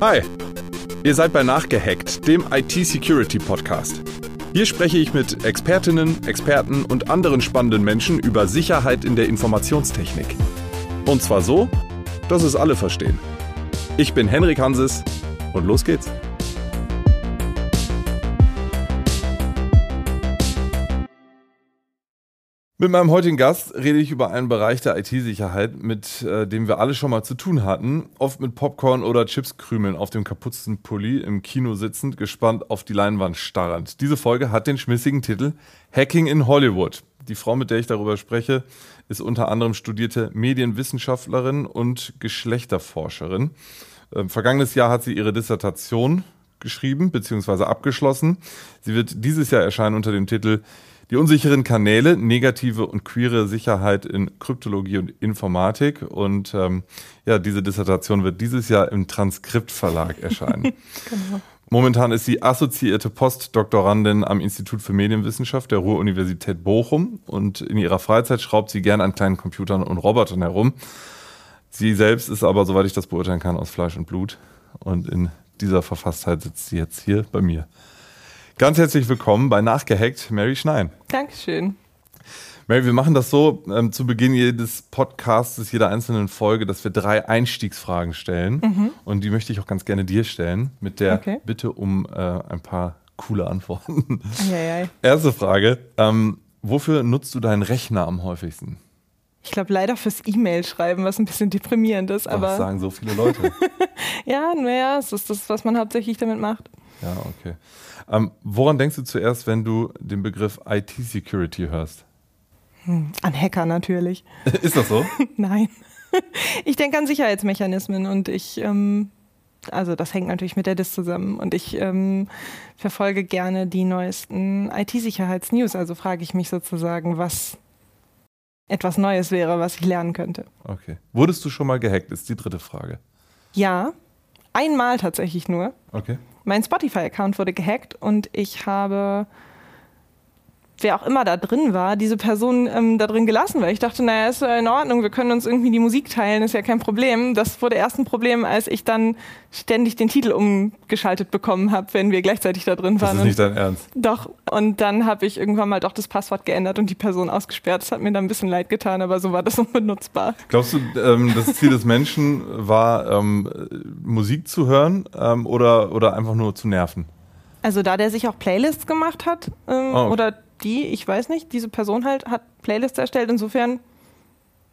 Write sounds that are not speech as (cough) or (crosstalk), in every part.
Hi, ihr seid bei Nachgehackt, dem IT-Security-Podcast. Hier spreche ich mit Expertinnen, Experten und anderen spannenden Menschen über Sicherheit in der Informationstechnik. Und zwar so, dass es alle verstehen. Ich bin Henrik Hanses und los geht's. Mit meinem heutigen Gast rede ich über einen Bereich der IT-Sicherheit, mit äh, dem wir alle schon mal zu tun hatten. Oft mit Popcorn oder Chipskrümeln auf dem kaputzten Pulli im Kino sitzend, gespannt auf die Leinwand starrend. Diese Folge hat den schmissigen Titel Hacking in Hollywood. Die Frau, mit der ich darüber spreche, ist unter anderem studierte Medienwissenschaftlerin und Geschlechterforscherin. Ähm, vergangenes Jahr hat sie ihre Dissertation geschrieben bzw. abgeschlossen. Sie wird dieses Jahr erscheinen unter dem Titel die unsicheren Kanäle, negative und queere Sicherheit in Kryptologie und Informatik. Und ähm, ja, diese Dissertation wird dieses Jahr im Transkriptverlag erscheinen. (laughs) genau. Momentan ist sie assoziierte Postdoktorandin am Institut für Medienwissenschaft der Ruhr-Universität Bochum und in ihrer Freizeit schraubt sie gern an kleinen Computern und Robotern herum. Sie selbst ist aber, soweit ich das beurteilen kann, aus Fleisch und Blut und in dieser Verfasstheit sitzt sie jetzt hier bei mir. Ganz herzlich willkommen bei Nachgehackt, Mary Schnein. Dankeschön. Mary, wir machen das so ähm, zu Beginn jedes Podcasts, jeder einzelnen Folge, dass wir drei Einstiegsfragen stellen. Mhm. Und die möchte ich auch ganz gerne dir stellen, mit der okay. Bitte um äh, ein paar coole Antworten. Eieiei. Erste Frage: ähm, Wofür nutzt du deinen Rechner am häufigsten? Ich glaube leider fürs E-Mail schreiben, was ein bisschen deprimierend ist. Aber das sagen so viele Leute. (laughs) ja, naja, es ist das, was man hauptsächlich damit macht. Ja, okay. Ähm, woran denkst du zuerst, wenn du den Begriff IT-Security hörst? Hm, an Hacker natürlich. (laughs) Ist das so? (laughs) Nein. Ich denke an Sicherheitsmechanismen und ich, ähm, also das hängt natürlich mit der DIS zusammen und ich ähm, verfolge gerne die neuesten IT-Sicherheitsnews. Also frage ich mich sozusagen, was etwas Neues wäre, was ich lernen könnte. Okay. Wurdest du schon mal gehackt, ist die dritte Frage. Ja, einmal tatsächlich nur. Okay mein Spotify-Account wurde gehackt und ich habe wer auch immer da drin war, diese Person ähm, da drin gelassen, weil ich dachte, naja, ist ja in Ordnung, wir können uns irgendwie die Musik teilen, ist ja kein Problem. Das wurde erst ein Problem, als ich dann ständig den Titel umgeschaltet bekommen habe, wenn wir gleichzeitig da drin waren. Das ist nicht dein Ernst? Doch. Und dann habe ich irgendwann mal doch das Passwort geändert und die Person ausgesperrt. Das hat mir dann ein bisschen leid getan, aber so war das (laughs) unbenutzbar. Glaubst du, ähm, das Ziel des Menschen war, ähm, Musik zu hören ähm, oder, oder einfach nur zu nerven? Also da der sich auch Playlists gemacht hat ähm, oh, okay. oder die, ich weiß nicht, diese Person halt hat Playlists erstellt, insofern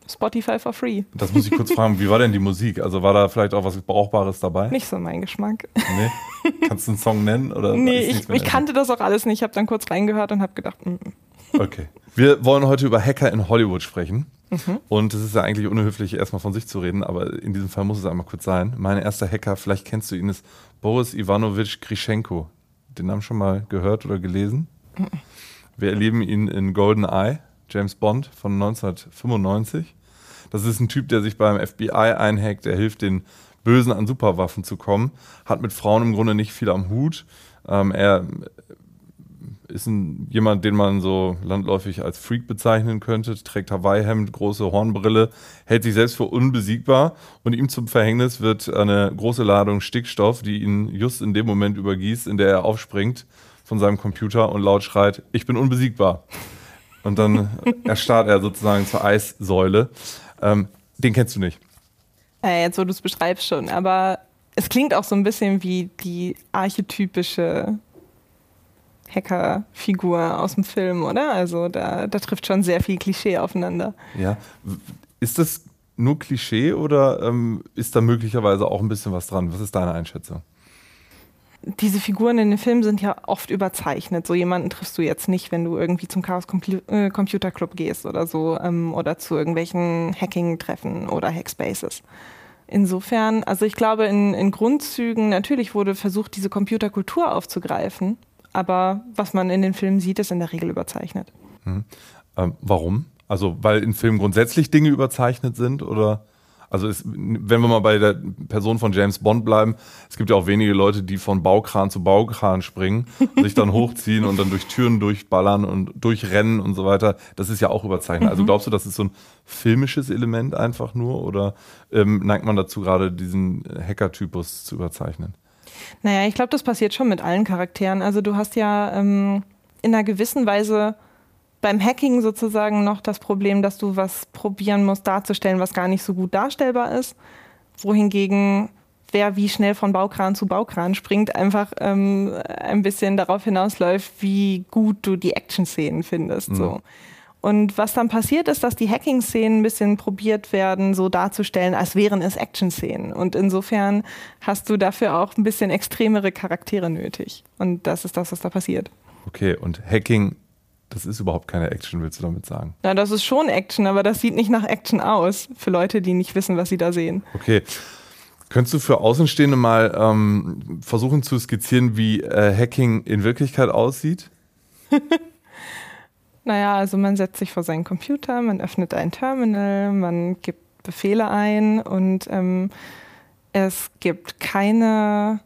Spotify for free. Das muss ich kurz (laughs) fragen, wie war denn die Musik? Also war da vielleicht auch was Brauchbares dabei? Nicht so mein Geschmack. Nee? Kannst du einen Song nennen? Oder (laughs) nee, ich, ich kannte das auch alles nicht. Ich habe dann kurz reingehört und habe gedacht, mm, mm. Okay. Wir wollen heute über Hacker in Hollywood sprechen. Mhm. Und es ist ja eigentlich unhöflich, erstmal von sich zu reden, aber in diesem Fall muss es einmal kurz sein. Mein erster Hacker, vielleicht kennst du ihn, ist Boris Ivanovich Grischenko. Den Namen schon mal gehört oder gelesen? Mhm. Wir erleben ihn in Golden Eye, James Bond von 1995. Das ist ein Typ, der sich beim FBI einhackt, der hilft den Bösen an Superwaffen zu kommen, hat mit Frauen im Grunde nicht viel am Hut. Ähm, er ist ein, jemand, den man so landläufig als Freak bezeichnen könnte, trägt Hawaii-Hemd, große Hornbrille, hält sich selbst für unbesiegbar. Und ihm zum Verhängnis wird eine große Ladung Stickstoff, die ihn just in dem Moment übergießt, in der er aufspringt von seinem Computer und laut schreit, ich bin unbesiegbar. Und dann (laughs) erstarrt er sozusagen zur Eissäule. Ähm, den kennst du nicht. Äh, jetzt, wo du es beschreibst schon, aber es klingt auch so ein bisschen wie die archetypische Hackerfigur aus dem Film, oder? Also da, da trifft schon sehr viel Klischee aufeinander. Ja. Ist das nur Klischee oder ähm, ist da möglicherweise auch ein bisschen was dran? Was ist deine Einschätzung? Diese Figuren in den Filmen sind ja oft überzeichnet. So jemanden triffst du jetzt nicht, wenn du irgendwie zum Chaos äh, Computer Club gehst oder so ähm, oder zu irgendwelchen Hacking-Treffen oder Hackspaces. Insofern, also ich glaube, in, in Grundzügen natürlich wurde versucht, diese Computerkultur aufzugreifen, aber was man in den Filmen sieht, ist in der Regel überzeichnet. Hm. Ähm, warum? Also weil in Filmen grundsätzlich Dinge überzeichnet sind oder Also es, wenn wir mal bei der Person von James Bond bleiben, es gibt ja auch wenige Leute, die von Baukran zu Baukran springen, sich dann (laughs) hochziehen und dann durch Türen durchballern und durchrennen und so weiter. Das ist ja auch überzeichnet. Also mhm. glaubst du, das ist so ein filmisches Element einfach nur oder ähm, neigt man dazu gerade diesen Hacker-Typus zu überzeichnen? Naja, ich glaube, das passiert schon mit allen Charakteren. Also du hast ja ähm, in einer gewissen Weise beim Hacking sozusagen noch das Problem, dass du was probieren musst darzustellen, was gar nicht so gut darstellbar ist. Wohingegen wer wie schnell von Baukran zu Baukran springt, einfach ähm, ein bisschen darauf hinausläuft, wie gut du die Action-Szenen findest. Mhm. So. Und was dann passiert ist, dass die Hacking-Szenen ein bisschen probiert werden, so darzustellen, als wären es Action-Szenen. Und insofern hast du dafür auch ein bisschen extremere Charaktere nötig. Und das ist das, was da passiert. Okay, und Hacking das ist überhaupt keine Action, willst du damit sagen? Na, das ist schon Action, aber das sieht nicht nach Action aus, für Leute, die nicht wissen, was sie da sehen. Okay. Könntest du für Außenstehende mal ähm, versuchen zu skizzieren, wie äh, Hacking in Wirklichkeit aussieht? (laughs) naja, also man setzt sich vor seinen Computer, man öffnet ein Terminal, man gibt Befehle ein und ähm, es gibt keine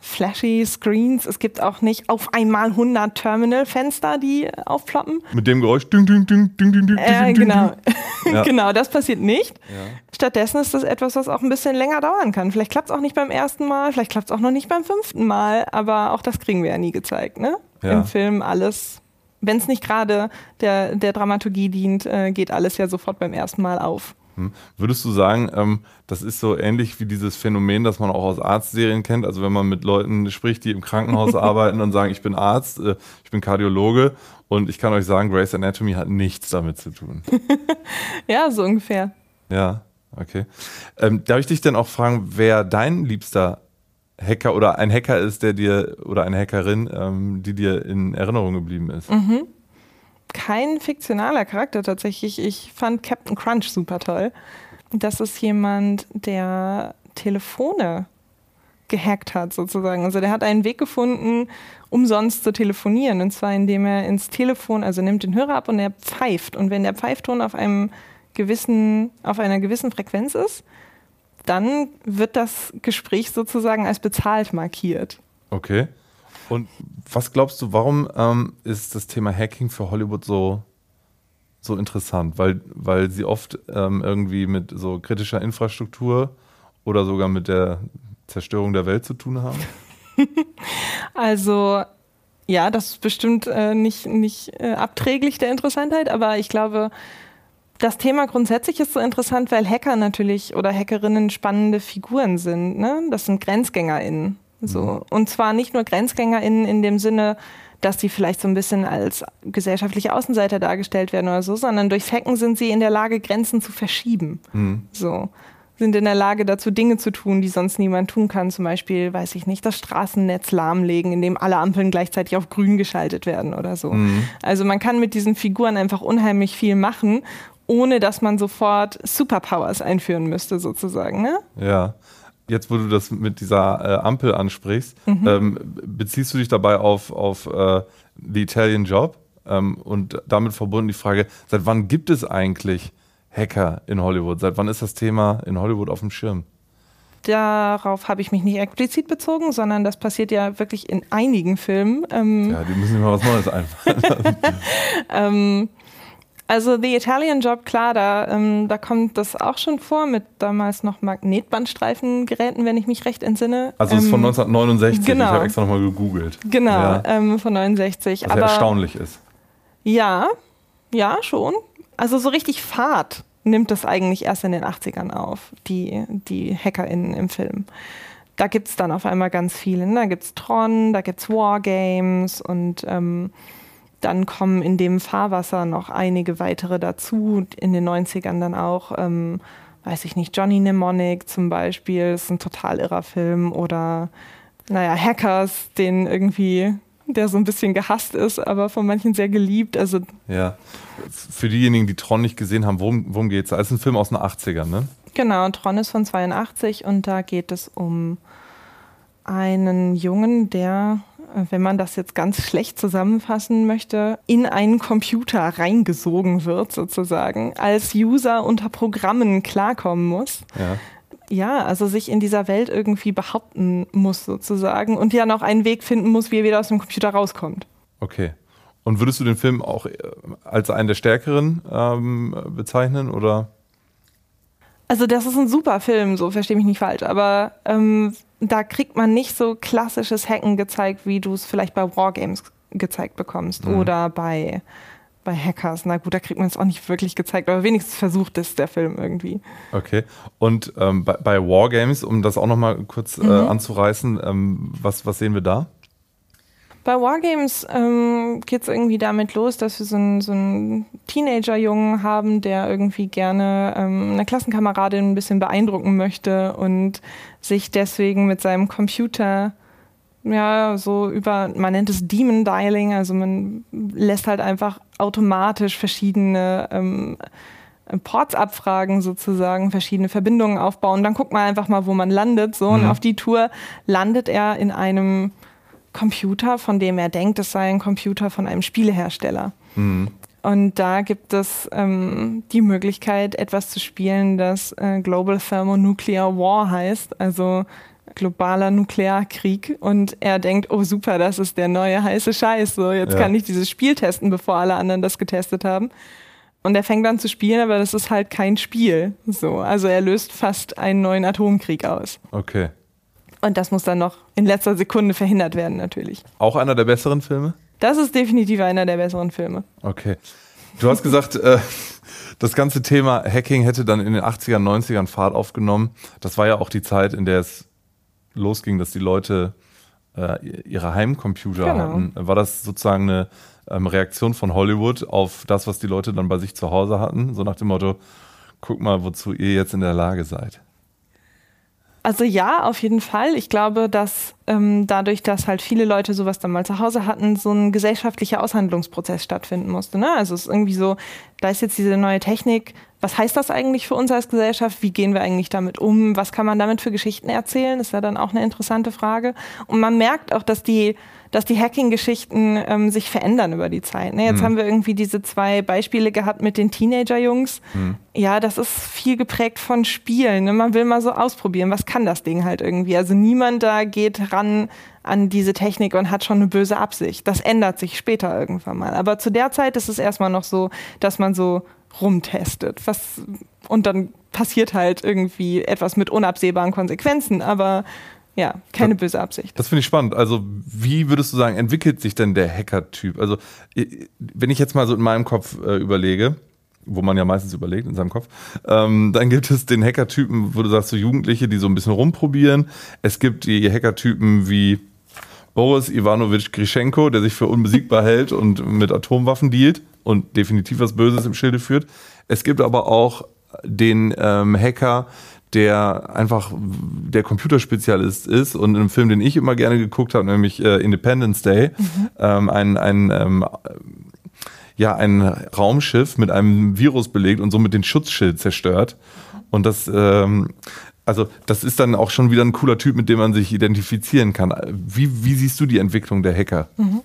flashy Screens. Es gibt auch nicht auf einmal 100 Terminal-Fenster, die aufploppen. Mit dem Geräusch. Ding, ding, ding, ding, ding, ding, äh, genau. (laughs) Ja. genau, das passiert nicht. Ja. Stattdessen ist das etwas, was auch ein bisschen länger dauern kann. Vielleicht klappt es auch nicht beim ersten Mal, vielleicht klappt es auch noch nicht beim fünften Mal, aber auch das kriegen wir ja nie gezeigt. Ne? Ja. Im Film alles, wenn es nicht gerade der, der Dramaturgie dient, äh, geht alles ja sofort beim ersten Mal auf. Hm. Würdest du sagen, ähm, das ist so ähnlich wie dieses Phänomen, das man auch aus Arztserien kennt? Also wenn man mit Leuten spricht, die im Krankenhaus (laughs) arbeiten und sagen, ich bin Arzt, äh, ich bin Kardiologe und ich kann euch sagen, Grace Anatomy hat nichts damit zu tun. (laughs) ja, so ungefähr. Ja, okay. Ähm, darf ich dich denn auch fragen, wer dein liebster Hacker oder ein Hacker ist, der dir oder eine Hackerin, ähm, die dir in Erinnerung geblieben ist? Mhm kein fiktionaler Charakter tatsächlich. Ich fand Captain Crunch super toll. Das ist jemand, der Telefone gehackt hat sozusagen. Also der hat einen Weg gefunden, umsonst zu telefonieren. Und zwar indem er ins Telefon, also nimmt den Hörer ab und er pfeift. Und wenn der Pfeifton auf einem gewissen, auf einer gewissen Frequenz ist, dann wird das Gespräch sozusagen als bezahlt markiert. Okay. Und was glaubst du, warum ähm, ist das Thema Hacking für Hollywood so, so interessant? Weil, weil sie oft ähm, irgendwie mit so kritischer Infrastruktur oder sogar mit der Zerstörung der Welt zu tun haben? (laughs) also ja, das ist bestimmt äh, nicht, nicht äh, abträglich der Interessantheit, aber ich glaube, das Thema grundsätzlich ist so interessant, weil Hacker natürlich oder Hackerinnen spannende Figuren sind. Ne? Das sind GrenzgängerInnen. So. Mhm. Und zwar nicht nur GrenzgängerInnen in dem Sinne, dass sie vielleicht so ein bisschen als gesellschaftliche Außenseiter dargestellt werden oder so, sondern durchs Hacken sind sie in der Lage, Grenzen zu verschieben. Mhm. So. Sind in der Lage dazu, Dinge zu tun, die sonst niemand tun kann. Zum Beispiel, weiß ich nicht, das Straßennetz lahmlegen, indem alle Ampeln gleichzeitig auf grün geschaltet werden oder so. Mhm. Also man kann mit diesen Figuren einfach unheimlich viel machen, ohne dass man sofort Superpowers einführen müsste, sozusagen. Ne? Ja jetzt, wo du das mit dieser äh, Ampel ansprichst, mhm. ähm, beziehst du dich dabei auf, auf äh, The Italian Job? Ähm, und damit verbunden die Frage, seit wann gibt es eigentlich Hacker in Hollywood? Seit wann ist das Thema in Hollywood auf dem Schirm? Darauf habe ich mich nicht explizit bezogen, sondern das passiert ja wirklich in einigen Filmen. Ähm, ja, die müssen sich mal was Neues einfallen. (laughs) ähm, also The Italian Job, klar, da, ähm, da kommt das auch schon vor mit damals noch Magnetbandstreifengeräten, wenn ich mich recht entsinne. Also es ist von 1969, ähm, genau. ich habe extra nochmal gegoogelt. Genau, ja. ähm, von 69. Was Aber, erstaunlich ist. Ja, ja, schon. Also so richtig Fahrt nimmt das eigentlich erst in den 80ern auf, die, die HackerInnen im Film. Da gibt es dann auf einmal ganz viele. Ne? Da gibt es Tron, da gibt es Wargames und ähm, dann kommen in dem Fahrwasser noch einige weitere dazu, in den 90ern dann auch, ähm, weiß ich nicht, Johnny Mnemonic zum Beispiel, ist ein total irrer Film oder naja, Hackers, den irgendwie, der so ein bisschen gehasst ist, aber von manchen sehr geliebt. Also ja, für diejenigen, die Tron nicht gesehen haben, worum, worum geht es? Es ist ein Film aus den 80ern, ne? Genau, Tron ist von 82 und da geht es um einen Jungen, der wenn man das jetzt ganz schlecht zusammenfassen möchte, in einen Computer reingesogen wird sozusagen, als User unter Programmen klarkommen muss. Ja. Ja, also sich in dieser Welt irgendwie behaupten muss sozusagen und ja noch einen Weg finden muss, wie er wieder aus dem Computer rauskommt. Okay. Und würdest du den Film auch äh, als einen der stärkeren ähm, bezeichnen oder? Also das ist ein super Film, so verstehe mich nicht falsch, aber ähm, da kriegt man nicht so klassisches Hacken gezeigt, wie du es vielleicht bei Wargames gezeigt bekommst mhm. oder bei, bei Hackers. Na gut, da kriegt man es auch nicht wirklich gezeigt, aber wenigstens versucht es der Film irgendwie. Okay. Und ähm, bei, bei, Wargames, um das auch nochmal kurz äh, mhm. äh, anzureißen, ähm, was, was sehen wir da? Bei Wargames ähm, geht es irgendwie damit los, dass wir so einen, so einen Teenager-Jungen haben, der irgendwie gerne ähm, eine Klassenkameradin ein bisschen beeindrucken möchte und sich deswegen mit seinem Computer ja, so über, man nennt es Demon Dialing, also man lässt halt einfach automatisch verschiedene ähm, Ports abfragen sozusagen, verschiedene Verbindungen aufbauen. Dann guckt man einfach mal, wo man landet. So, mhm. und auf die Tour landet er in einem Computer, von dem er denkt, es sei ein Computer von einem Spielehersteller. Mhm. Und da gibt es ähm, die Möglichkeit, etwas zu spielen, das äh, Global Thermonuclear War heißt, also globaler Nuklearkrieg. Und er denkt, oh super, das ist der neue heiße Scheiß. So, jetzt ja. kann ich dieses Spiel testen, bevor alle anderen das getestet haben. Und er fängt an zu spielen, aber das ist halt kein Spiel. So, also er löst fast einen neuen Atomkrieg aus. Okay. Und das muss dann noch in letzter Sekunde verhindert werden, natürlich. Auch einer der besseren Filme? Das ist definitiv einer der besseren Filme. Okay. Du hast gesagt, äh, das ganze Thema Hacking hätte dann in den 80ern, 90ern Fahrt aufgenommen. Das war ja auch die Zeit, in der es losging, dass die Leute äh, ihre Heimcomputer genau. hatten. War das sozusagen eine ähm, Reaktion von Hollywood auf das, was die Leute dann bei sich zu Hause hatten? So nach dem Motto, guck mal, wozu ihr jetzt in der Lage seid. Also ja, auf jeden Fall. Ich glaube, dass ähm, dadurch, dass halt viele Leute sowas dann mal zu Hause hatten, so ein gesellschaftlicher Aushandlungsprozess stattfinden musste. Ne? Also es ist irgendwie so, da ist jetzt diese neue Technik. Was heißt das eigentlich für uns als Gesellschaft? Wie gehen wir eigentlich damit um? Was kann man damit für Geschichten erzählen? Ist ja dann auch eine interessante Frage. Und man merkt auch, dass die dass die Hacking-Geschichten ähm, sich verändern über die Zeit. Ne? Jetzt mhm. haben wir irgendwie diese zwei Beispiele gehabt mit den Teenager-Jungs. Mhm. Ja, das ist viel geprägt von Spielen. Ne? Man will mal so ausprobieren, was kann das Ding halt irgendwie. Also niemand da geht ran an diese Technik und hat schon eine böse Absicht. Das ändert sich später irgendwann mal. Aber zu der Zeit ist es erstmal noch so, dass man so rumtestet. Was, und dann passiert halt irgendwie etwas mit unabsehbaren Konsequenzen. Aber ja, keine das, böse Absicht. Das finde ich spannend. Also, wie würdest du sagen, entwickelt sich denn der Hacker-Typ? Also, wenn ich jetzt mal so in meinem Kopf äh, überlege, wo man ja meistens überlegt in seinem Kopf, ähm, dann gibt es den Hacker-Typen, wo du sagst, so Jugendliche, die so ein bisschen rumprobieren. Es gibt die Hacker-Typen wie Boris Ivanovich Grischenko, der sich für unbesiegbar (laughs) hält und mit Atomwaffen dealt und definitiv was Böses im Schilde führt. Es gibt aber auch den ähm, Hacker, der einfach der Computerspezialist ist und in einem Film, den ich immer gerne geguckt habe, nämlich äh, Independence Day, mhm. ähm, ein, ein ähm, ja, ein Raumschiff mit einem Virus belegt und somit den Schutzschild zerstört. Und das, ähm, also das ist dann auch schon wieder ein cooler Typ, mit dem man sich identifizieren kann. Wie, wie siehst du die Entwicklung der Hacker? Mhm.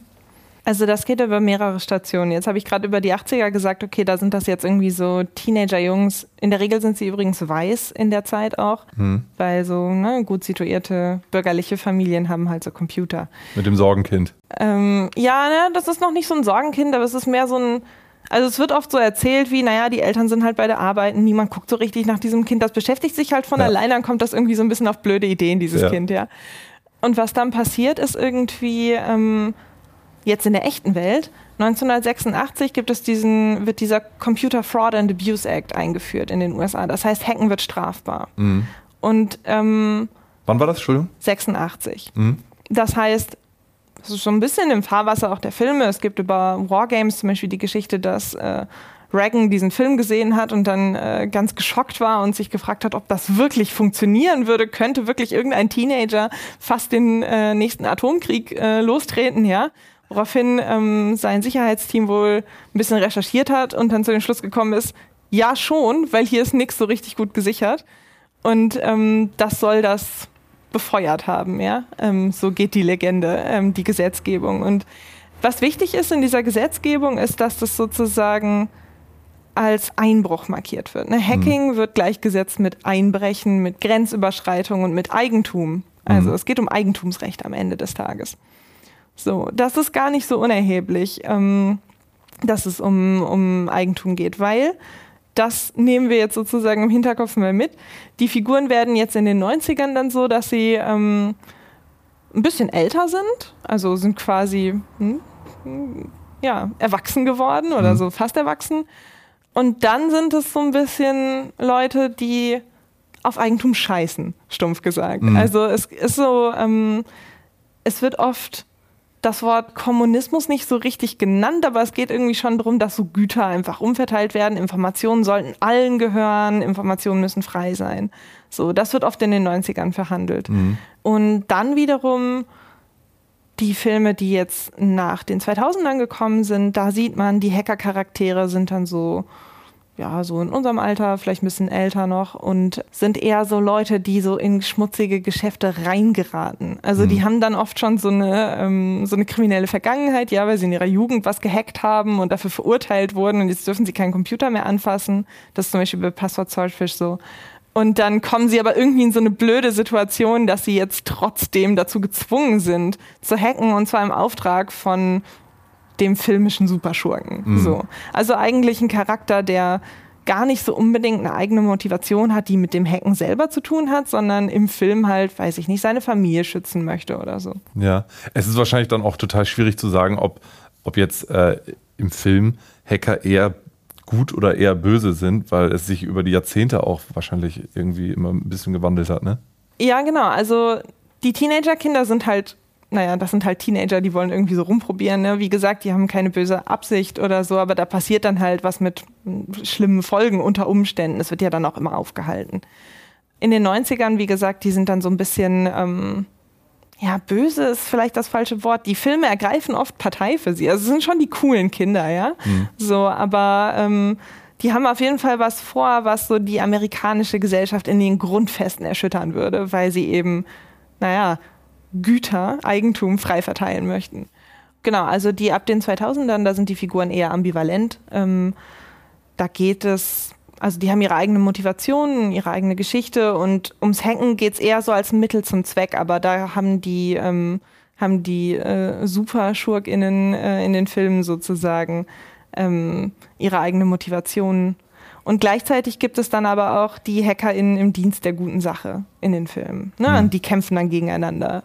Also das geht über mehrere Stationen. Jetzt habe ich gerade über die 80er gesagt, okay, da sind das jetzt irgendwie so Teenager-Jungs. In der Regel sind sie übrigens weiß in der Zeit auch, hm. weil so ne, gut situierte bürgerliche Familien haben halt so Computer. Mit dem Sorgenkind. Ähm, ja, ne, das ist noch nicht so ein Sorgenkind, aber es ist mehr so ein also es wird oft so erzählt, wie, naja, die Eltern sind halt bei der Arbeit, niemand guckt so richtig nach diesem Kind, das beschäftigt sich halt von ja. allein, dann kommt das irgendwie so ein bisschen auf blöde Ideen, dieses ja. Kind, ja. Und was dann passiert, ist irgendwie, ähm, jetzt in der echten Welt. 1986 gibt es diesen, wird dieser Computer Fraud and Abuse Act eingeführt in den USA. Das heißt, Hacken wird strafbar. Mhm. Und ähm, wann war das, Entschuldigung? 86. Mhm. Das heißt, es ist schon ein bisschen im Fahrwasser auch der Filme. Es gibt über Wargames zum Beispiel die Geschichte, dass äh, Reagan diesen Film gesehen hat und dann äh, ganz geschockt war und sich gefragt hat, ob das wirklich funktionieren würde. Könnte wirklich irgendein Teenager fast den äh, nächsten Atomkrieg äh, lostreten, ja? Woraufhin ähm, sein Sicherheitsteam wohl ein bisschen recherchiert hat und dann zu dem Schluss gekommen ist, ja schon, weil hier ist nichts so richtig gut gesichert. Und ähm, das soll das befeuert haben, ja. Ähm, so geht die Legende, ähm, die Gesetzgebung. Und was wichtig ist in dieser Gesetzgebung, ist, dass das sozusagen als Einbruch markiert wird. Ne? Hacking mhm. wird gleichgesetzt mit Einbrechen, mit Grenzüberschreitung und mit Eigentum. Also mhm. es geht um Eigentumsrecht am Ende des Tages. So, das ist gar nicht so unerheblich, ähm, dass es um, um Eigentum geht, weil das nehmen wir jetzt sozusagen im Hinterkopf mal mit. Die Figuren werden jetzt in den 90ern dann so, dass sie ähm, ein bisschen älter sind, also sind quasi hm, ja, erwachsen geworden oder mhm. so fast erwachsen. Und dann sind es so ein bisschen Leute, die auf Eigentum scheißen, stumpf gesagt. Mhm. Also es ist so, ähm, es wird oft das Wort Kommunismus nicht so richtig genannt, aber es geht irgendwie schon darum, dass so Güter einfach umverteilt werden. Informationen sollten allen gehören, Informationen müssen frei sein. So, das wird oft in den 90ern verhandelt. Mhm. Und dann wiederum die Filme, die jetzt nach den 2000ern gekommen sind, da sieht man, die Hacker-Charaktere sind dann so ja, so in unserem Alter, vielleicht ein bisschen älter noch und sind eher so Leute, die so in schmutzige Geschäfte reingeraten. Also mhm. die haben dann oft schon so eine, ähm, so eine kriminelle Vergangenheit, ja, weil sie in ihrer Jugend was gehackt haben und dafür verurteilt wurden und jetzt dürfen sie keinen Computer mehr anfassen. Das ist zum Beispiel bei Passwort Swordfish so. Und dann kommen sie aber irgendwie in so eine blöde Situation, dass sie jetzt trotzdem dazu gezwungen sind, zu hacken und zwar im Auftrag von dem filmischen Superschurken. Mhm. So. Also eigentlich ein Charakter, der gar nicht so unbedingt eine eigene Motivation hat, die mit dem Hacken selber zu tun hat, sondern im Film halt, weiß ich nicht, seine Familie schützen möchte oder so. Ja, es ist wahrscheinlich dann auch total schwierig zu sagen, ob, ob jetzt äh, im Film Hacker eher gut oder eher böse sind, weil es sich über die Jahrzehnte auch wahrscheinlich irgendwie immer ein bisschen gewandelt hat, ne? Ja, genau. Also die Teenagerkinder sind halt naja, das sind halt Teenager, die wollen irgendwie so rumprobieren. Ne? Wie gesagt, die haben keine böse Absicht oder so, aber da passiert dann halt was mit schlimmen Folgen unter Umständen. Es wird ja dann auch immer aufgehalten. In den 90ern, wie gesagt, die sind dann so ein bisschen, ähm, ja, böse ist vielleicht das falsche Wort. Die Filme ergreifen oft Partei für sie. Also es sind schon die coolen Kinder, ja. Mhm. So, aber ähm, die haben auf jeden Fall was vor, was so die amerikanische Gesellschaft in den Grundfesten erschüttern würde, weil sie eben, naja, Güter, Eigentum frei verteilen möchten. Genau, also die ab den 2000ern, da sind die Figuren eher ambivalent. Ähm, da geht es, also die haben ihre eigene Motivation, ihre eigene Geschichte und ums Hacken geht es eher so als Mittel zum Zweck, aber da haben die, ähm, haben die äh, Super-SchurkInnen äh, in den Filmen sozusagen ähm, ihre eigene Motivation. Und gleichzeitig gibt es dann aber auch die HackerInnen im Dienst der guten Sache in den Filmen. Ne? Mhm. Und die kämpfen dann gegeneinander.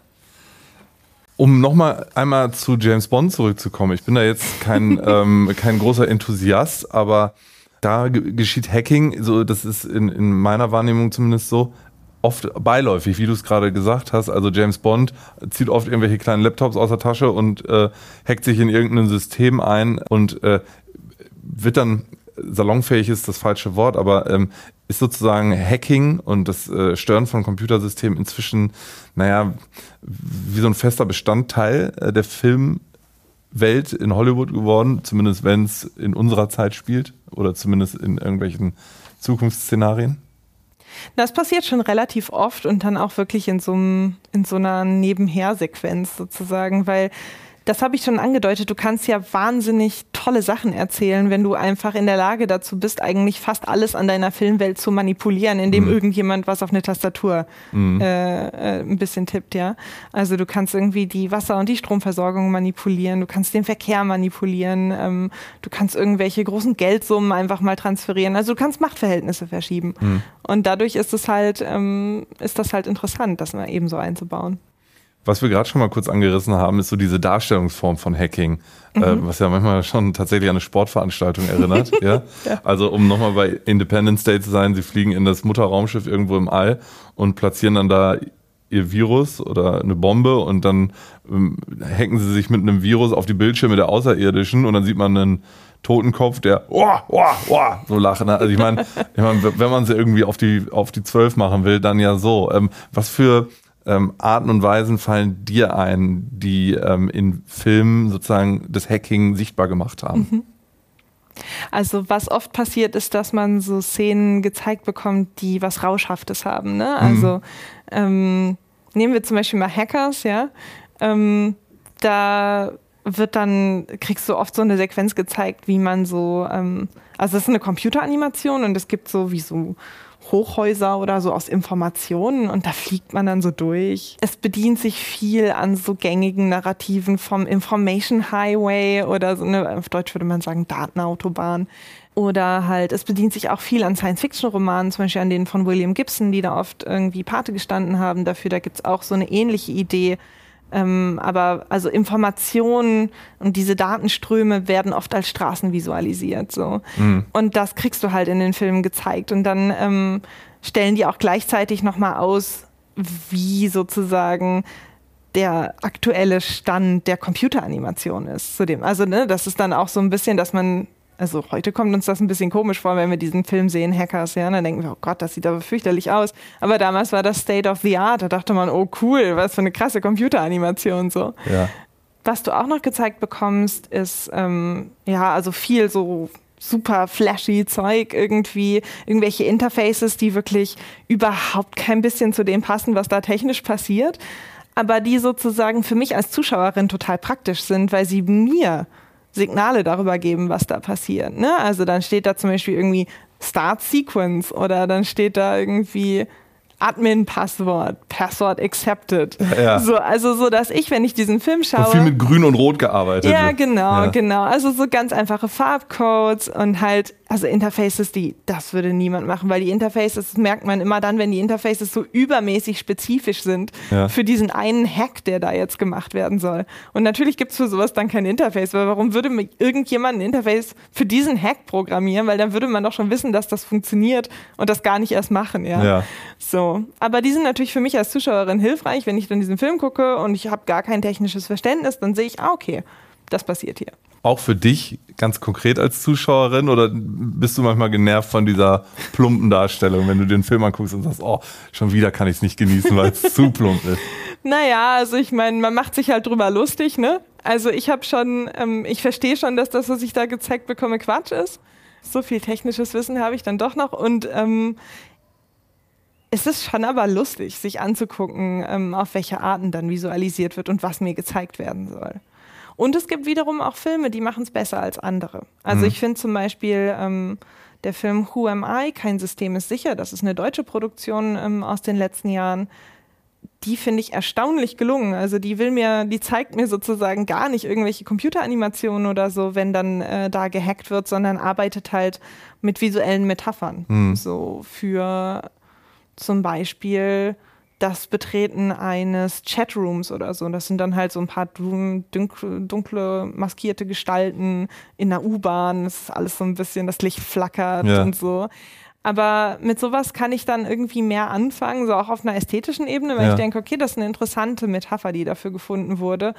Um nochmal einmal zu James Bond zurückzukommen. Ich bin da jetzt kein, (laughs) ähm, kein großer Enthusiast, aber da geschieht Hacking, so das ist in, in meiner Wahrnehmung zumindest so, oft beiläufig, wie du es gerade gesagt hast. Also James Bond zieht oft irgendwelche kleinen Laptops aus der Tasche und äh, hackt sich in irgendein System ein und äh, wird dann salonfähig ist das falsche Wort, aber ähm, ist sozusagen Hacking und das äh, Stören von Computersystemen inzwischen, naja, wie so ein fester Bestandteil äh, der Filmwelt in Hollywood geworden, zumindest wenn es in unserer Zeit spielt oder zumindest in irgendwelchen Zukunftsszenarien? Das passiert schon relativ oft und dann auch wirklich in so, einem, in so einer Nebenhersequenz sozusagen, weil das habe ich schon angedeutet, du kannst ja wahnsinnig tolle Sachen erzählen, wenn du einfach in der Lage dazu bist, eigentlich fast alles an deiner Filmwelt zu manipulieren, indem mhm. irgendjemand was auf eine Tastatur mhm. äh, äh, ein bisschen tippt, ja. Also du kannst irgendwie die Wasser- und die Stromversorgung manipulieren, du kannst den Verkehr manipulieren, ähm, du kannst irgendwelche großen Geldsummen einfach mal transferieren. Also du kannst Machtverhältnisse verschieben. Mhm. Und dadurch ist es halt, ähm, ist das halt interessant, das mal eben so einzubauen. Was wir gerade schon mal kurz angerissen haben, ist so diese Darstellungsform von Hacking, äh, mhm. äh, was ja manchmal schon tatsächlich an eine Sportveranstaltung erinnert. (laughs) ja? ja? Also um nochmal bei Independence Day zu sein, sie fliegen in das Mutterraumschiff irgendwo im All und platzieren dann da ihr Virus oder eine Bombe und dann ähm, hacken sie sich mit einem Virus auf die Bildschirme der Außerirdischen und dann sieht man einen Totenkopf, der oh, oh, oh, so lachen. Ne? Also ich meine, ich mein, wenn man sie irgendwie auf die auf die zwölf machen will, dann ja so. Ähm, was für ähm, Arten und Weisen fallen dir ein, die ähm, in Filmen sozusagen das Hacking sichtbar gemacht haben? Mhm. Also was oft passiert ist, dass man so Szenen gezeigt bekommt, die was Rauschhaftes haben. Ne? Also mhm. ähm, nehmen wir zum Beispiel mal Hackers, ja. Ähm, da wird dann, kriegst du oft so eine Sequenz gezeigt, wie man so, ähm, also es ist eine Computeranimation und es gibt so wie so Hochhäuser oder so aus Informationen und da fliegt man dann so durch. Es bedient sich viel an so gängigen Narrativen vom Information Highway oder so eine, auf Deutsch würde man sagen, Datenautobahn. Oder halt, es bedient sich auch viel an Science-Fiction-Romanen, zum Beispiel an denen von William Gibson, die da oft irgendwie Pate gestanden haben dafür. Da gibt's auch so eine ähnliche Idee. Ähm, aber also Informationen und diese Datenströme werden oft als Straßen visualisiert. So. Mhm. Und das kriegst du halt in den Filmen gezeigt. Und dann ähm, stellen die auch gleichzeitig nochmal aus, wie sozusagen der aktuelle Stand der Computeranimation ist. Zu dem. Also, ne, das ist dann auch so ein bisschen, dass man also heute kommt uns das ein bisschen komisch vor, wenn wir diesen Film sehen, Hackers, ja, dann denken wir, oh Gott, das sieht aber fürchterlich aus. Aber damals war das State of the Art, da dachte man, oh cool, was für eine krasse Computeranimation so. Ja. Was du auch noch gezeigt bekommst, ist ähm, ja, also viel so super flashy Zeug irgendwie, irgendwelche Interfaces, die wirklich überhaupt kein bisschen zu dem passen, was da technisch passiert, aber die sozusagen für mich als Zuschauerin total praktisch sind, weil sie mir Signale darüber geben, was da passiert. Ne? Also dann steht da zum Beispiel irgendwie Start Sequence oder dann steht da irgendwie Admin-Passwort, Passwort accepted. Ja. So, also so, dass ich, wenn ich diesen Film schaue. So viel mit Grün und Rot gearbeitet. Ja, genau, ja. genau. Also so ganz einfache Farbcodes und halt also Interfaces, die, das würde niemand machen, weil die Interfaces, das merkt man immer dann, wenn die Interfaces so übermäßig spezifisch sind ja. für diesen einen Hack, der da jetzt gemacht werden soll. Und natürlich gibt es für sowas dann kein Interface, weil warum würde irgendjemand ein Interface für diesen Hack programmieren? Weil dann würde man doch schon wissen, dass das funktioniert und das gar nicht erst machen, ja. ja. Aber die sind natürlich für mich als Zuschauerin hilfreich, wenn ich dann diesen Film gucke und ich habe gar kein technisches Verständnis, dann sehe ich, ah, okay, das passiert hier auch für dich ganz konkret als Zuschauerin oder bist du manchmal genervt von dieser plumpen Darstellung, wenn du den Film anguckst und sagst, oh, schon wieder kann ich es nicht genießen, weil es (laughs) zu plump ist? Naja, also ich meine, man macht sich halt drüber lustig, ne? Also ich habe schon, ähm, ich verstehe schon, dass das, was ich da gezeigt bekomme, Quatsch ist. So viel technisches Wissen habe ich dann doch noch und ähm, es ist schon aber lustig, sich anzugucken, ähm, auf welche Arten dann visualisiert wird und was mir gezeigt werden soll. Und es gibt wiederum auch Filme, die machen es besser als andere. Also mhm. ich finde zum Beispiel ähm, der Film Who Am I? Kein System ist sicher. Das ist eine deutsche Produktion ähm, aus den letzten Jahren. Die finde ich erstaunlich gelungen. Also die will mir, die zeigt mir sozusagen gar nicht irgendwelche Computeranimationen oder so, wenn dann äh, da gehackt wird, sondern arbeitet halt mit visuellen Metaphern. Mhm. So für zum Beispiel das Betreten eines Chatrooms oder so. Das sind dann halt so ein paar dunkle, dunkle maskierte Gestalten in der U-Bahn. Das ist alles so ein bisschen, das Licht flackert ja. und so. Aber mit sowas kann ich dann irgendwie mehr anfangen, so auch auf einer ästhetischen Ebene, weil ja. ich denke, okay, das ist eine interessante Metapher, die dafür gefunden wurde.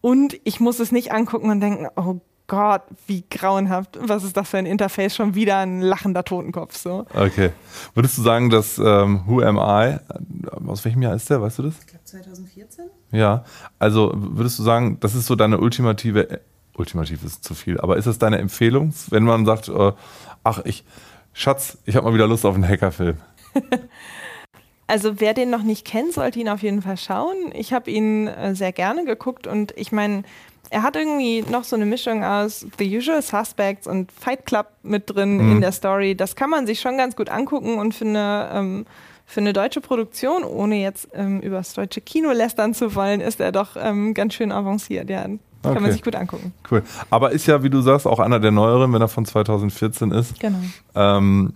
Und ich muss es nicht angucken und denken, oh Gott, wie grauenhaft. Was ist das für ein Interface? Schon wieder ein lachender Totenkopf. So. Okay. Würdest du sagen, dass ähm, Who Am I, aus welchem Jahr ist der, weißt du das? Ich glaube 2014. Ja, also würdest du sagen, das ist so deine ultimative, äh, ultimativ ist zu viel, aber ist das deine Empfehlung, wenn man sagt, äh, ach, ich, Schatz, ich habe mal wieder Lust auf einen Hackerfilm? (laughs) also wer den noch nicht kennt, sollte ihn auf jeden Fall schauen. Ich habe ihn äh, sehr gerne geguckt und ich meine, er hat irgendwie noch so eine Mischung aus The Usual Suspects und Fight Club mit drin mhm. in der Story. Das kann man sich schon ganz gut angucken und für eine, ähm, für eine deutsche Produktion, ohne jetzt ähm, über das deutsche Kino lästern zu wollen, ist er doch ähm, ganz schön avanciert. Ja, kann okay. man sich gut angucken. Cool. Aber ist ja, wie du sagst, auch einer der neueren, wenn er von 2014 ist. Genau. Ähm,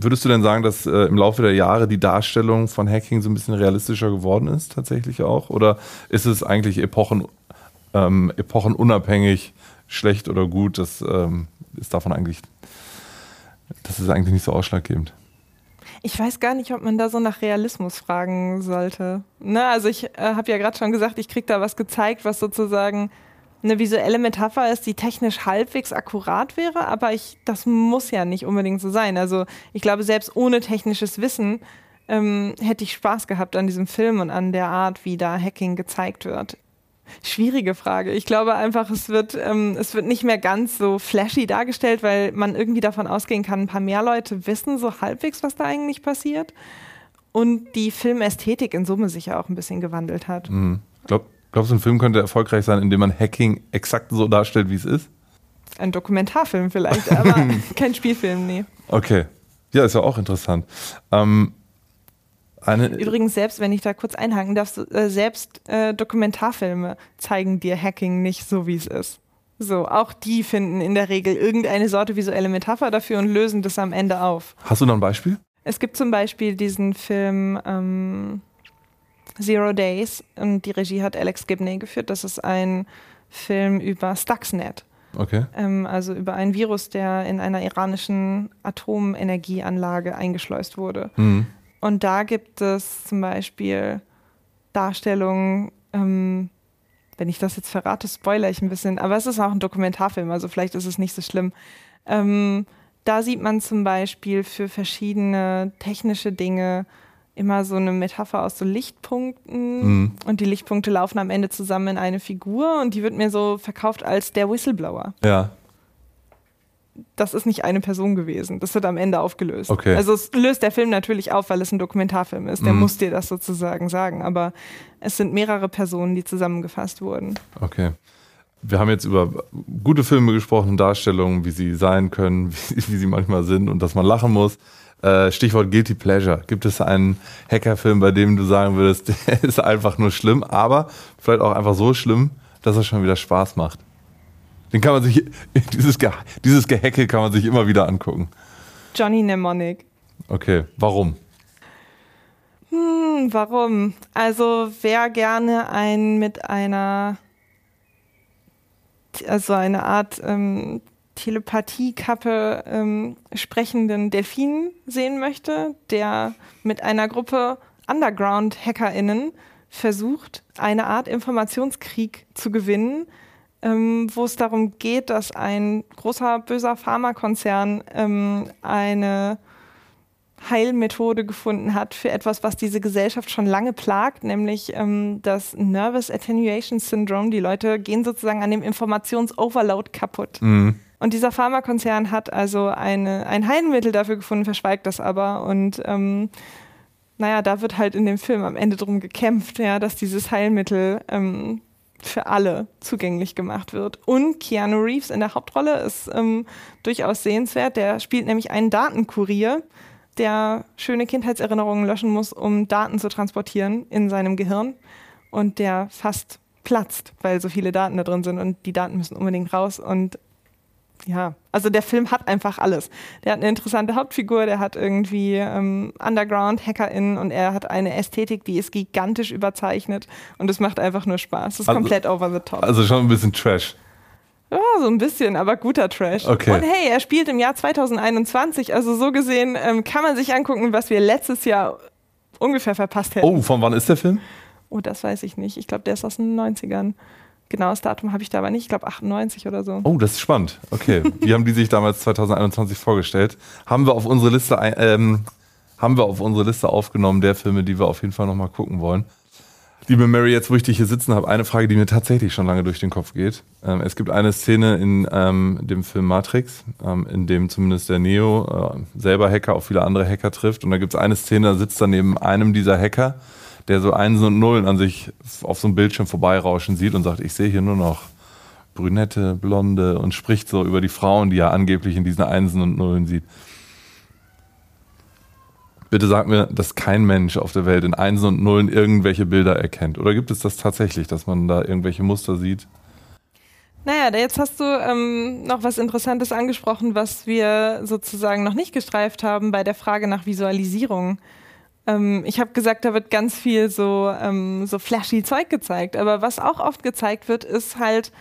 würdest du denn sagen, dass äh, im Laufe der Jahre die Darstellung von Hacking so ein bisschen realistischer geworden ist, tatsächlich auch? Oder ist es eigentlich Epochen ähm, epochenunabhängig, schlecht oder gut, das ähm, ist davon eigentlich, das ist eigentlich nicht so ausschlaggebend. Ich weiß gar nicht, ob man da so nach Realismus fragen sollte. Ne, also ich äh, habe ja gerade schon gesagt, ich kriege da was gezeigt, was sozusagen eine visuelle Metapher ist, die technisch halbwegs akkurat wäre, aber ich, das muss ja nicht unbedingt so sein. Also ich glaube, selbst ohne technisches Wissen ähm, hätte ich Spaß gehabt an diesem Film und an der Art, wie da Hacking gezeigt wird. Schwierige Frage. Ich glaube einfach, es wird, ähm, es wird nicht mehr ganz so flashy dargestellt, weil man irgendwie davon ausgehen kann, ein paar mehr Leute wissen so halbwegs, was da eigentlich passiert. und die Filmästhetik in Summe sich ja auch ein bisschen gewandelt hat. Mhm. Glaub, glaubst du, ein Film könnte erfolgreich sein, indem man Hacking exakt so darstellt, wie es ist? Ein Dokumentarfilm vielleicht, aber (laughs) kein Spielfilm, nee. Okay. Ja, ist ja auch interessant. Ähm, Übrigens, selbst wenn ich da kurz einhaken darf, äh, selbst äh, Dokumentarfilme zeigen dir Hacking nicht so, wie es ist. So, auch die finden in der Regel irgendeine Sorte visuelle Metapher dafür und lösen das am Ende auf. Hast du noch ein Beispiel? Es gibt zum Beispiel diesen Film ähm, Zero Days und die Regie hat Alex Gibney geführt. Das ist ein Film über Stuxnet. Okay. Ähm, also über einen Virus, der in einer iranischen Atomenergieanlage eingeschleust wurde. Mhm. Und da gibt es zum Beispiel Darstellungen, ähm, wenn ich das jetzt verrate, spoiler ich ein bisschen, aber es ist auch ein Dokumentarfilm, also vielleicht ist es nicht so schlimm. Ähm, da sieht man zum Beispiel für verschiedene technische Dinge immer so eine Metapher aus so Lichtpunkten mhm. und die Lichtpunkte laufen am Ende zusammen in eine Figur und die wird mir so verkauft als der Whistleblower. Ja das ist nicht eine Person gewesen. Das wird am Ende aufgelöst. Okay. Also es löst der Film natürlich auf, weil es ein Dokumentarfilm ist. Der mhm. muss dir das sozusagen sagen. Aber es sind mehrere Personen, die zusammengefasst wurden. Okay. Wir haben jetzt über gute Filme gesprochen, Darstellungen, wie sie sein können, (laughs) wie, wie sie manchmal sind und dass man lachen muss. Äh, Stichwort Guilty Pleasure. Gibt es einen Hackerfilm, bei dem du sagen würdest, (laughs) der ist einfach nur schlimm, aber vielleicht auch einfach so schlimm, dass er schon wieder Spaß macht? Den kann man sich, (laughs) dieses, Ge dieses Gehecke kann man sich immer wieder angucken. Johnny Mnemonic. Okay, warum? Hm, warum? Also wer gerne ein mit einer, also eine Art ähm, Telepathiekappe ähm, sprechenden Delfin sehen möchte, der mit einer Gruppe Underground-HackerInnen versucht, eine Art Informationskrieg zu gewinnen, ähm, wo es darum geht, dass ein großer böser Pharmakonzern ähm, eine Heilmethode gefunden hat für etwas, was diese Gesellschaft schon lange plagt, nämlich ähm, das Nervous Attenuation Syndrome. Die Leute gehen sozusagen an dem Informationsoverload kaputt. Mhm. Und dieser Pharmakonzern hat also eine, ein Heilmittel dafür gefunden, verschweigt das aber. Und ähm, naja, da wird halt in dem Film am Ende drum gekämpft, ja, dass dieses Heilmittel ähm, für alle zugänglich gemacht wird. Und Keanu Reeves in der Hauptrolle ist ähm, durchaus sehenswert. Der spielt nämlich einen Datenkurier, der schöne Kindheitserinnerungen löschen muss, um Daten zu transportieren in seinem Gehirn. Und der fast platzt, weil so viele Daten da drin sind und die Daten müssen unbedingt raus. Und ja, also der Film hat einfach alles. Der hat eine interessante Hauptfigur, der hat irgendwie ähm, Underground-HackerInnen und er hat eine Ästhetik, die ist gigantisch überzeichnet und es macht einfach nur Spaß. Es ist also, komplett over the top. Also schon ein bisschen Trash. Ja, so ein bisschen, aber guter Trash. Okay. Und hey, er spielt im Jahr 2021, also so gesehen ähm, kann man sich angucken, was wir letztes Jahr ungefähr verpasst hätten. Oh, von wann ist der Film? Oh, das weiß ich nicht. Ich glaube, der ist aus den 90ern. Genaues Datum habe ich da aber nicht, ich glaube 98 oder so. Oh, das ist spannend. Okay. Wie haben die sich damals 2021 vorgestellt? Haben wir auf unsere Liste, ähm, haben wir auf unsere Liste aufgenommen, der Filme, die wir auf jeden Fall nochmal gucken wollen. Liebe Mary, jetzt wo ich dich hier sitzen habe, eine Frage, die mir tatsächlich schon lange durch den Kopf geht. Ähm, es gibt eine Szene in ähm, dem Film Matrix, ähm, in dem zumindest der Neo äh, selber Hacker auf viele andere Hacker trifft. Und da gibt es eine Szene, da sitzt er neben einem dieser Hacker der so Einsen und Nullen an sich auf so einem Bildschirm vorbeirauschen sieht und sagt, ich sehe hier nur noch Brünette, Blonde und spricht so über die Frauen, die er angeblich in diesen Einsen und Nullen sieht. Bitte sag mir, dass kein Mensch auf der Welt in Einsen und Nullen irgendwelche Bilder erkennt. Oder gibt es das tatsächlich, dass man da irgendwelche Muster sieht? Naja, jetzt hast du ähm, noch was Interessantes angesprochen, was wir sozusagen noch nicht gestreift haben bei der Frage nach Visualisierung. Ähm, ich habe gesagt, da wird ganz viel so, ähm, so flashy Zeug gezeigt. Aber was auch oft gezeigt wird, ist halt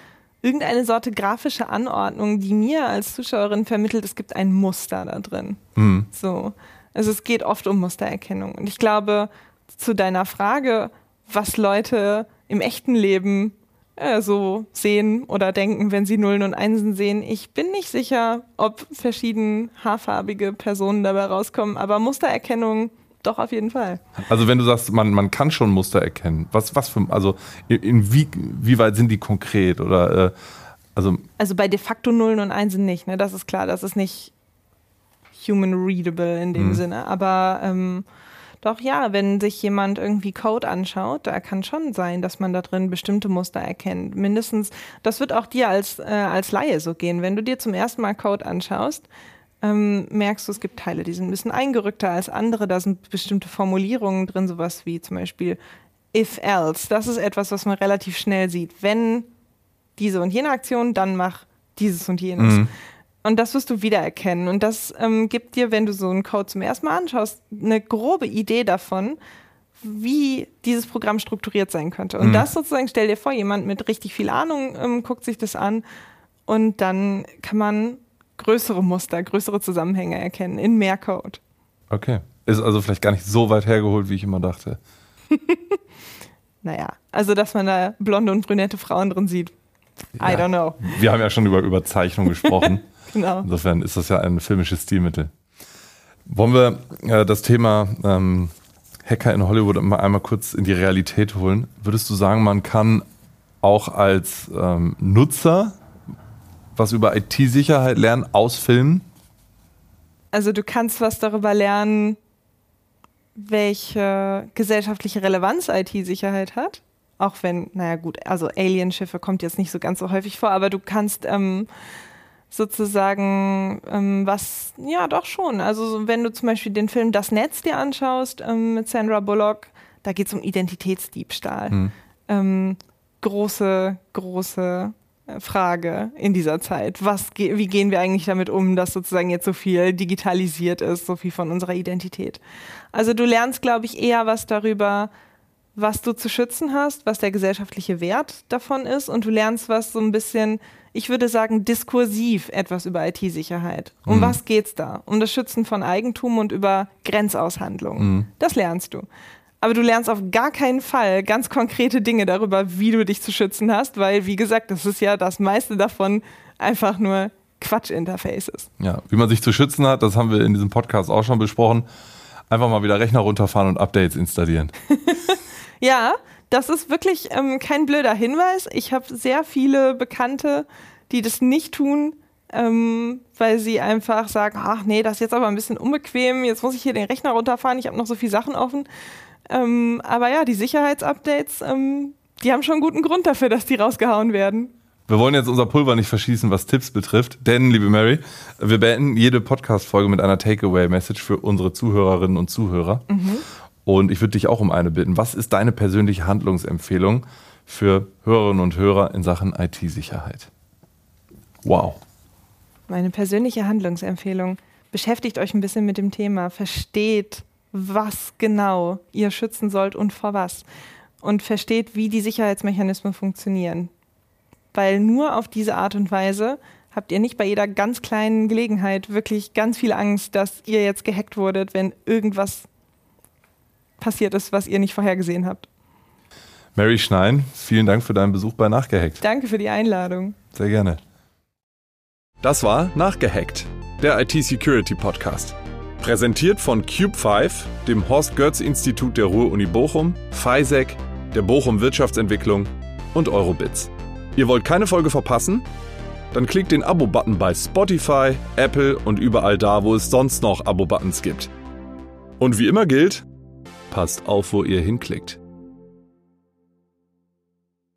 irgendeine Sorte grafische Anordnung, die mir als Zuschauerin vermittelt, es gibt ein Muster da drin. Mhm. So. Also es geht oft um Mustererkennung. Und ich glaube, zu deiner Frage, was Leute im echten Leben äh, so sehen oder denken, wenn sie Nullen und Einsen sehen. Ich bin nicht sicher, ob verschieden haarfarbige Personen dabei rauskommen, aber Mustererkennung doch, auf jeden Fall. Also wenn du sagst, man, man kann schon Muster erkennen, was, was für, also in wie, wie weit sind die konkret oder äh, also Also bei de facto Nullen und Einsen nicht, ne? Das ist klar, das ist nicht human readable in dem mhm. Sinne. Aber ähm, Doch ja, wenn sich jemand irgendwie Code anschaut, da kann schon sein, dass man da drin bestimmte Muster erkennt. Mindestens, das wird auch dir als, äh, als Laie so gehen. Wenn du dir zum ersten Mal Code anschaust, ähm, merkst du, es gibt Teile, die sind ein bisschen eingerückter als andere. Da sind bestimmte Formulierungen drin, sowas wie zum Beispiel if else. Das ist etwas, was man relativ schnell sieht. Wenn diese und jene Aktion, dann mach dieses und jenes. Mhm. Und das wirst du wiedererkennen. Und das ähm, gibt dir, wenn du so einen Code zum ersten Mal anschaust, eine grobe Idee davon, wie dieses Programm strukturiert sein könnte. Und mhm. das sozusagen, stell dir vor, jemand mit richtig viel Ahnung ähm, guckt sich das an und dann kann man größere Muster, größere Zusammenhänge erkennen in mehr Code. Okay. Ist also vielleicht gar nicht so weit hergeholt, wie ich immer dachte. (laughs) naja, also dass man da blonde und brünette Frauen drin sieht. I ja, don't know. Wir haben ja schon über Überzeichnung gesprochen. (laughs) genau. Insofern ist das ja ein filmisches Stilmittel. Wollen wir äh, das Thema ähm, Hacker in Hollywood mal einmal kurz in die Realität holen? Würdest du sagen, man kann auch als ähm, Nutzer was über IT-Sicherheit lernen aus Filmen? Also du kannst was darüber lernen, welche gesellschaftliche Relevanz IT-Sicherheit hat. Auch wenn, naja gut, also Alienschiffe kommt jetzt nicht so ganz so häufig vor, aber du kannst ähm, sozusagen ähm, was, ja doch schon. Also wenn du zum Beispiel den Film Das Netz dir anschaust ähm, mit Sandra Bullock, da geht es um Identitätsdiebstahl. Hm. Ähm, große, große Frage in dieser Zeit. Was, wie gehen wir eigentlich damit um, dass sozusagen jetzt so viel digitalisiert ist, so viel von unserer Identität? Also du lernst, glaube ich, eher was darüber, was du zu schützen hast, was der gesellschaftliche Wert davon ist und du lernst was so ein bisschen, ich würde sagen, diskursiv etwas über IT-Sicherheit. Um mhm. was geht's da? Um das Schützen von Eigentum und über Grenzaushandlungen. Mhm. Das lernst du aber du lernst auf gar keinen Fall ganz konkrete Dinge darüber, wie du dich zu schützen hast, weil, wie gesagt, das ist ja das meiste davon einfach nur Quatsch-Interfaces. Ja, wie man sich zu schützen hat, das haben wir in diesem Podcast auch schon besprochen. Einfach mal wieder Rechner runterfahren und Updates installieren. (laughs) ja, das ist wirklich ähm, kein blöder Hinweis. Ich habe sehr viele Bekannte, die das nicht tun, ähm, weil sie einfach sagen, ach nee, das ist jetzt aber ein bisschen unbequem, jetzt muss ich hier den Rechner runterfahren, ich habe noch so viele Sachen offen. Ähm, aber ja, die Sicherheitsupdates, ähm, die haben schon einen guten Grund dafür, dass die rausgehauen werden. Wir wollen jetzt unser Pulver nicht verschießen, was Tipps betrifft, denn, liebe Mary, wir beenden jede Podcast-Folge mit einer Takeaway-Message für unsere Zuhörerinnen und Zuhörer. Mhm. Und ich würde dich auch um eine bitten. Was ist deine persönliche Handlungsempfehlung für Hörerinnen und Hörer in Sachen IT-Sicherheit? Wow. Meine persönliche Handlungsempfehlung. Beschäftigt euch ein bisschen mit dem Thema, versteht, was genau ihr schützen sollt und vor was. Und versteht, wie die Sicherheitsmechanismen funktionieren. Weil nur auf diese Art und Weise habt ihr nicht bei jeder ganz kleinen Gelegenheit wirklich ganz viel Angst, dass ihr jetzt gehackt wurdet, wenn irgendwas passiert ist, was ihr nicht vorhergesehen habt. Mary Schnein, vielen Dank für deinen Besuch bei Nachgehackt. Danke für die Einladung. Sehr gerne. Das war Nachgehackt, der IT-Security Podcast. Präsentiert von Cube5, dem Horst Götz Institut der Ruhr-Uni Bochum, FISEC, der Bochum Wirtschaftsentwicklung und Eurobits. Ihr wollt keine Folge verpassen? Dann klickt den Abo-Button bei Spotify, Apple und überall da, wo es sonst noch Abo-Buttons gibt. Und wie immer gilt, passt auf, wo ihr hinklickt.